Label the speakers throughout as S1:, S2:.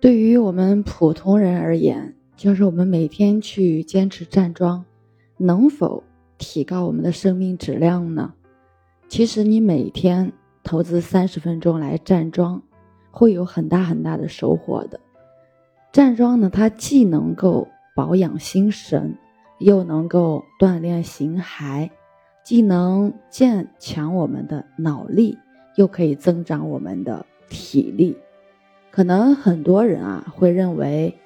S1: 对于我们普通人而言，就是我们每天去坚持站桩，能否提高我们的生命质量呢？其实你每天投资三十分钟来站桩，会有很大很大的收获的。站桩呢，它既能够保养心神，又能够锻炼形骸，既能健强我们的脑力，又可以增长我们的体力。可能很多人啊会认为，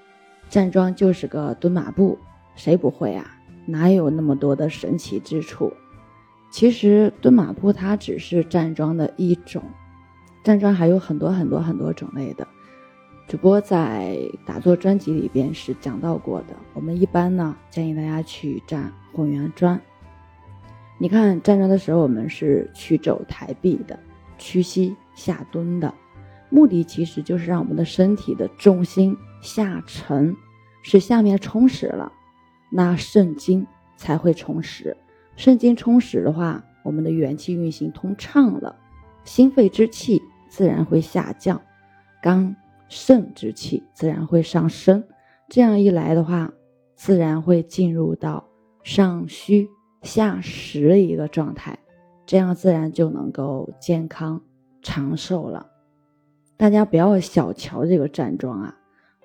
S1: 站桩就是个蹲马步，谁不会啊？哪有那么多的神奇之处？其实蹲马步它只是站桩的一种，站桩还有很多很多很多种类的，只不过在打坐专辑里边是讲到过的。我们一般呢建议大家去站混元桩。你看站桩的时候，我们是曲肘抬臂的，屈膝下蹲的。目的其实就是让我们的身体的重心下沉，使下面充实了，那肾经才会充实。肾经充实的话，我们的元气运行通畅了，心肺之气自然会下降，肝肾之气自然会上升。这样一来的话，自然会进入到上虚下实的一个状态，这样自然就能够健康长寿了。大家不要小瞧这个站桩啊，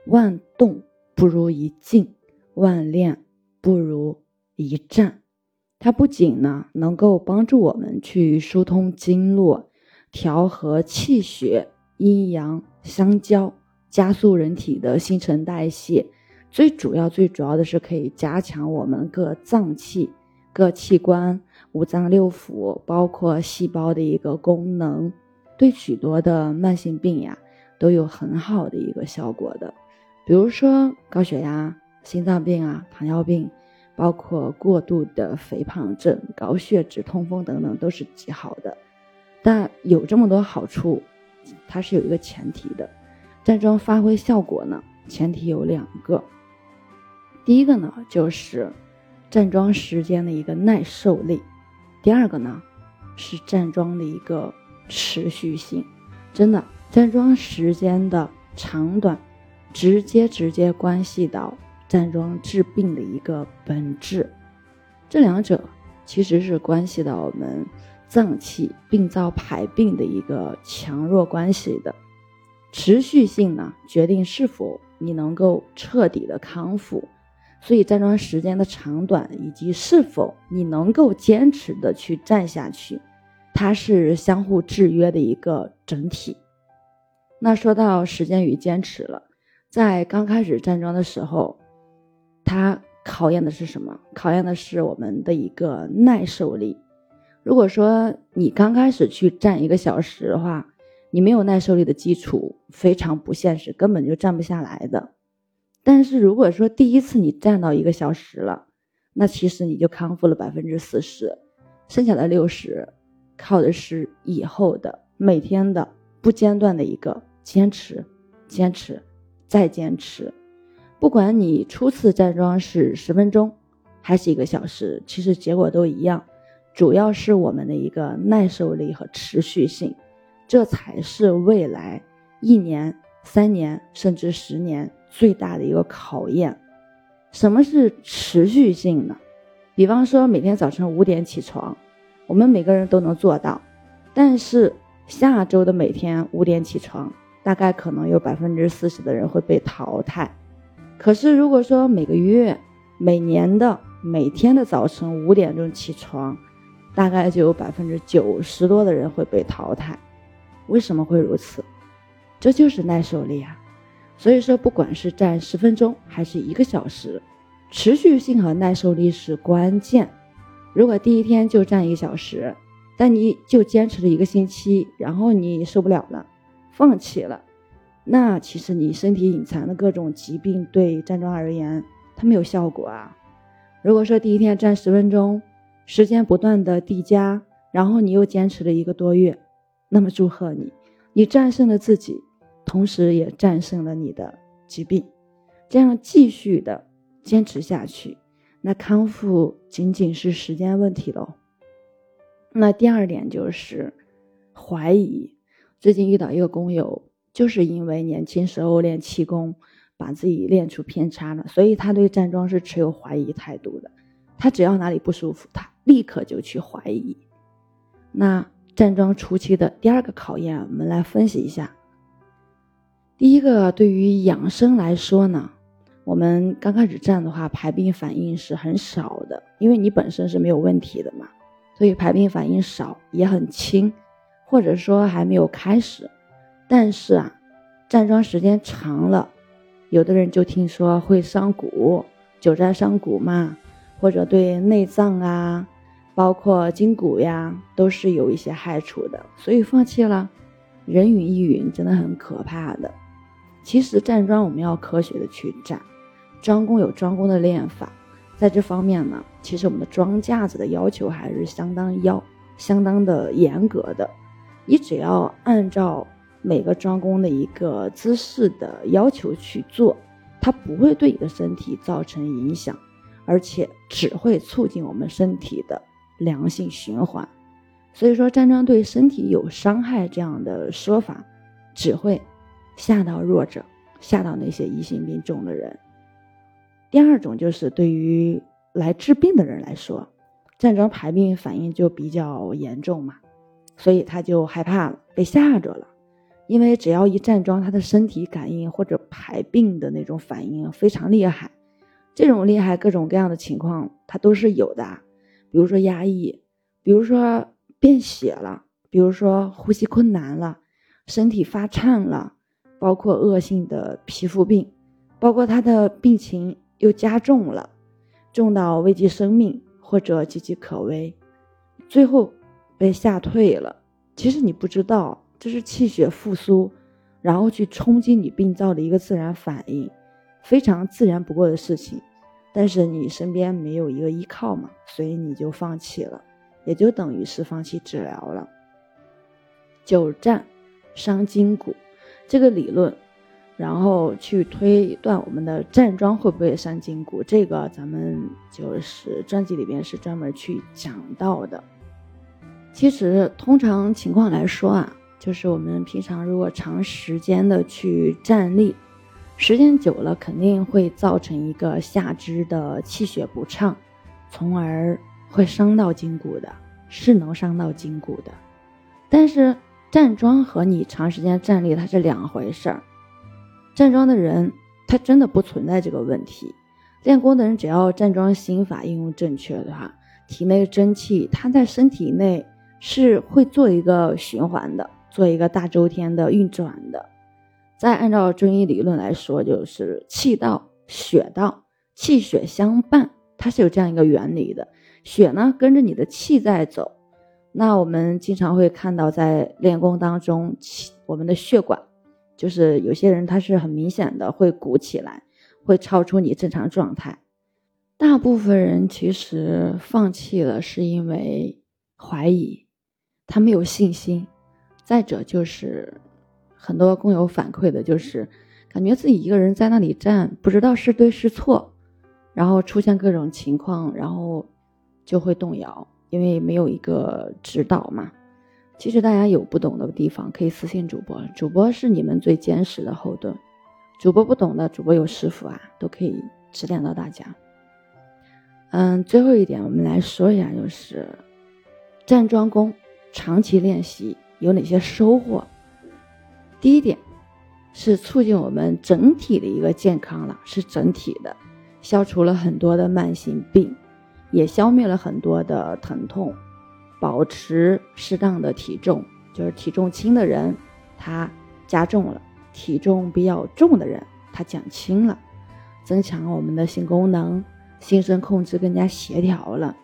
S1: 万动不如一静，万练不如一站。它不仅呢能够帮助我们去疏通经络，调和气血，阴阳相交，加速人体的新陈代谢。最主要、最主要的是可以加强我们各脏器、各器官、五脏六腑，包括细胞的一个功能。对许多的慢性病呀，都有很好的一个效果的，比如说高血压、心脏病啊、糖尿病，包括过度的肥胖症、高血脂、痛风等等，都是极好的。但有这么多好处，它是有一个前提的，站桩发挥效果呢，前提有两个。第一个呢，就是站桩时间的一个耐受力；第二个呢，是站桩的一个。持续性，真的站桩时间的长短，直接直接关系到站桩治病的一个本质。这两者其实是关系到我们脏器病灶排病的一个强弱关系的。持续性呢，决定是否你能够彻底的康复。所以站桩时间的长短，以及是否你能够坚持的去站下去。它是相互制约的一个整体。那说到时间与坚持了，在刚开始站桩的时候，它考验的是什么？考验的是我们的一个耐受力。如果说你刚开始去站一个小时的话，你没有耐受力的基础，非常不现实，根本就站不下来的。但是如果说第一次你站到一个小时了，那其实你就康复了百分之四十，剩下的六十。靠的是以后的每天的不间断的一个坚持，坚持，再坚持。不管你初次站桩是十分钟，还是一个小时，其实结果都一样。主要是我们的一个耐受力和持续性，这才是未来一年、三年甚至十年最大的一个考验。什么是持续性呢？比方说每天早晨五点起床。我们每个人都能做到，但是下周的每天五点起床，大概可能有百分之四十的人会被淘汰。可是如果说每个月、每年的每天的早晨五点钟起床，大概就有百分之九十多的人会被淘汰。为什么会如此？这就是耐受力啊！所以说，不管是站十分钟还是一个小时，持续性和耐受力是关键。如果第一天就站一个小时，但你就坚持了一个星期，然后你受不了了，放弃了，那其实你身体隐藏的各种疾病对站桩而言，它没有效果啊。如果说第一天站十分钟，时间不断的递加，然后你又坚持了一个多月，那么祝贺你，你战胜了自己，同时也战胜了你的疾病，这样继续的坚持下去。那康复仅仅是时间问题喽。那第二点就是怀疑。最近遇到一个工友，就是因为年轻时候练气功，把自己练出偏差了，所以他对站桩是持有怀疑态度的。他只要哪里不舒服，他立刻就去怀疑。那站桩初期的第二个考验，我们来分析一下。第一个，对于养生来说呢，我们刚开始站的话，排病反应是很少的，因为你本身是没有问题的嘛，所以排病反应少也很轻，或者说还没有开始。但是啊，站桩时间长了，有的人就听说会伤骨，久站伤骨嘛。或者对内脏啊，包括筋骨呀，都是有一些害处的，所以放弃了。人云亦云，真的很可怕的。其实站桩我们要科学的去站，桩功有桩功的练法，在这方面呢，其实我们的桩架子的要求还是相当要、相当的严格的。你只要按照每个桩功的一个姿势的要求去做，它不会对你的身体造成影响。而且只会促进我们身体的良性循环，所以说站桩对身体有伤害这样的说法，只会吓到弱者，吓到那些疑心病重的人。第二种就是对于来治病的人来说，站桩排病反应就比较严重嘛，所以他就害怕了，被吓着了。因为只要一站桩，他的身体感应或者排病的那种反应非常厉害。这种厉害各种各样的情况，它都是有的，比如说压抑，比如说便血了，比如说呼吸困难了，身体发颤了，包括恶性的皮肤病，包括他的病情又加重了，重到危及生命或者岌岌可危，最后被吓退了。其实你不知道，这是气血复苏，然后去冲击你病灶的一个自然反应。非常自然不过的事情，但是你身边没有一个依靠嘛，所以你就放弃了，也就等于是放弃治疗了。久站伤筋骨这个理论，然后去推断我们的站桩会不会伤筋骨，这个咱们就是专辑里边是专门去讲到的。其实通常情况来说啊，就是我们平常如果长时间的去站立。时间久了，肯定会造成一个下肢的气血不畅，从而会伤到筋骨的，是能伤到筋骨的。但是站桩和你长时间站立它是两回事儿。站桩的人他真的不存在这个问题，练功的人只要站桩心法应用正确的话，体内真气它在身体内是会做一个循环的，做一个大周天的运转的。再按照中医理论来说，就是气道血道，气血相伴，它是有这样一个原理的。血呢跟着你的气在走，那我们经常会看到在练功当中，气我们的血管，就是有些人他是很明显的会鼓起来，会超出你正常状态。大部分人其实放弃了，是因为怀疑，他没有信心。再者就是。很多工友反馈的就是，感觉自己一个人在那里站，不知道是对是错，然后出现各种情况，然后就会动摇，因为没有一个指导嘛。其实大家有不懂的地方，可以私信主播，主播是你们最坚实的后盾。主播不懂的，主播有师傅啊，都可以指点到大家。嗯，最后一点，我们来说一下，就是站桩功长期练习有哪些收获。第一点是促进我们整体的一个健康了，是整体的，消除了很多的慢性病，也消灭了很多的疼痛，保持适当的体重，就是体重轻的人他加重了，体重比较重的人他减轻了，增强我们的性功能，心身控制更加协调了。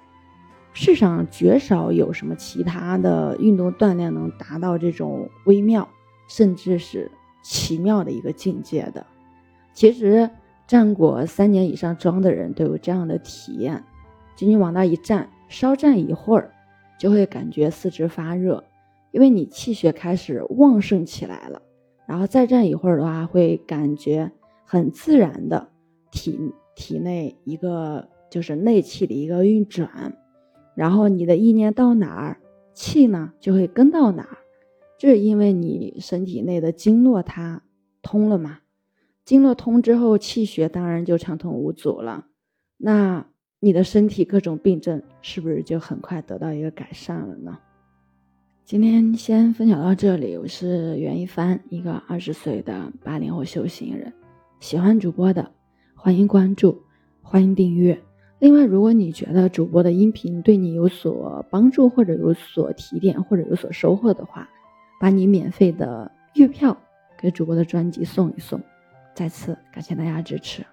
S1: 世上绝少有什么其他的运动锻炼能达到这种微妙。甚至是奇妙的一个境界的。其实站过三年以上桩的人都有这样的体验：，仅仅往那一站，稍站一会儿，就会感觉四肢发热，因为你气血开始旺盛起来了。然后再站一会儿的话，会感觉很自然的体体内一个就是内气的一个运转，然后你的意念到哪儿，气呢就会跟到哪儿。这是因为你身体内的经络它通了嘛？经络通之后，气血当然就畅通无阻了。那你的身体各种病症是不是就很快得到一个改善了呢？今天先分享到这里。我是袁一帆，一个二十岁的八零后修行人。喜欢主播的，欢迎关注，欢迎订阅。另外，如果你觉得主播的音频对你有所帮助，或者有所提点，或者有所收获的话，把你免费的月票给主播的专辑送一送。再次感谢大家支持。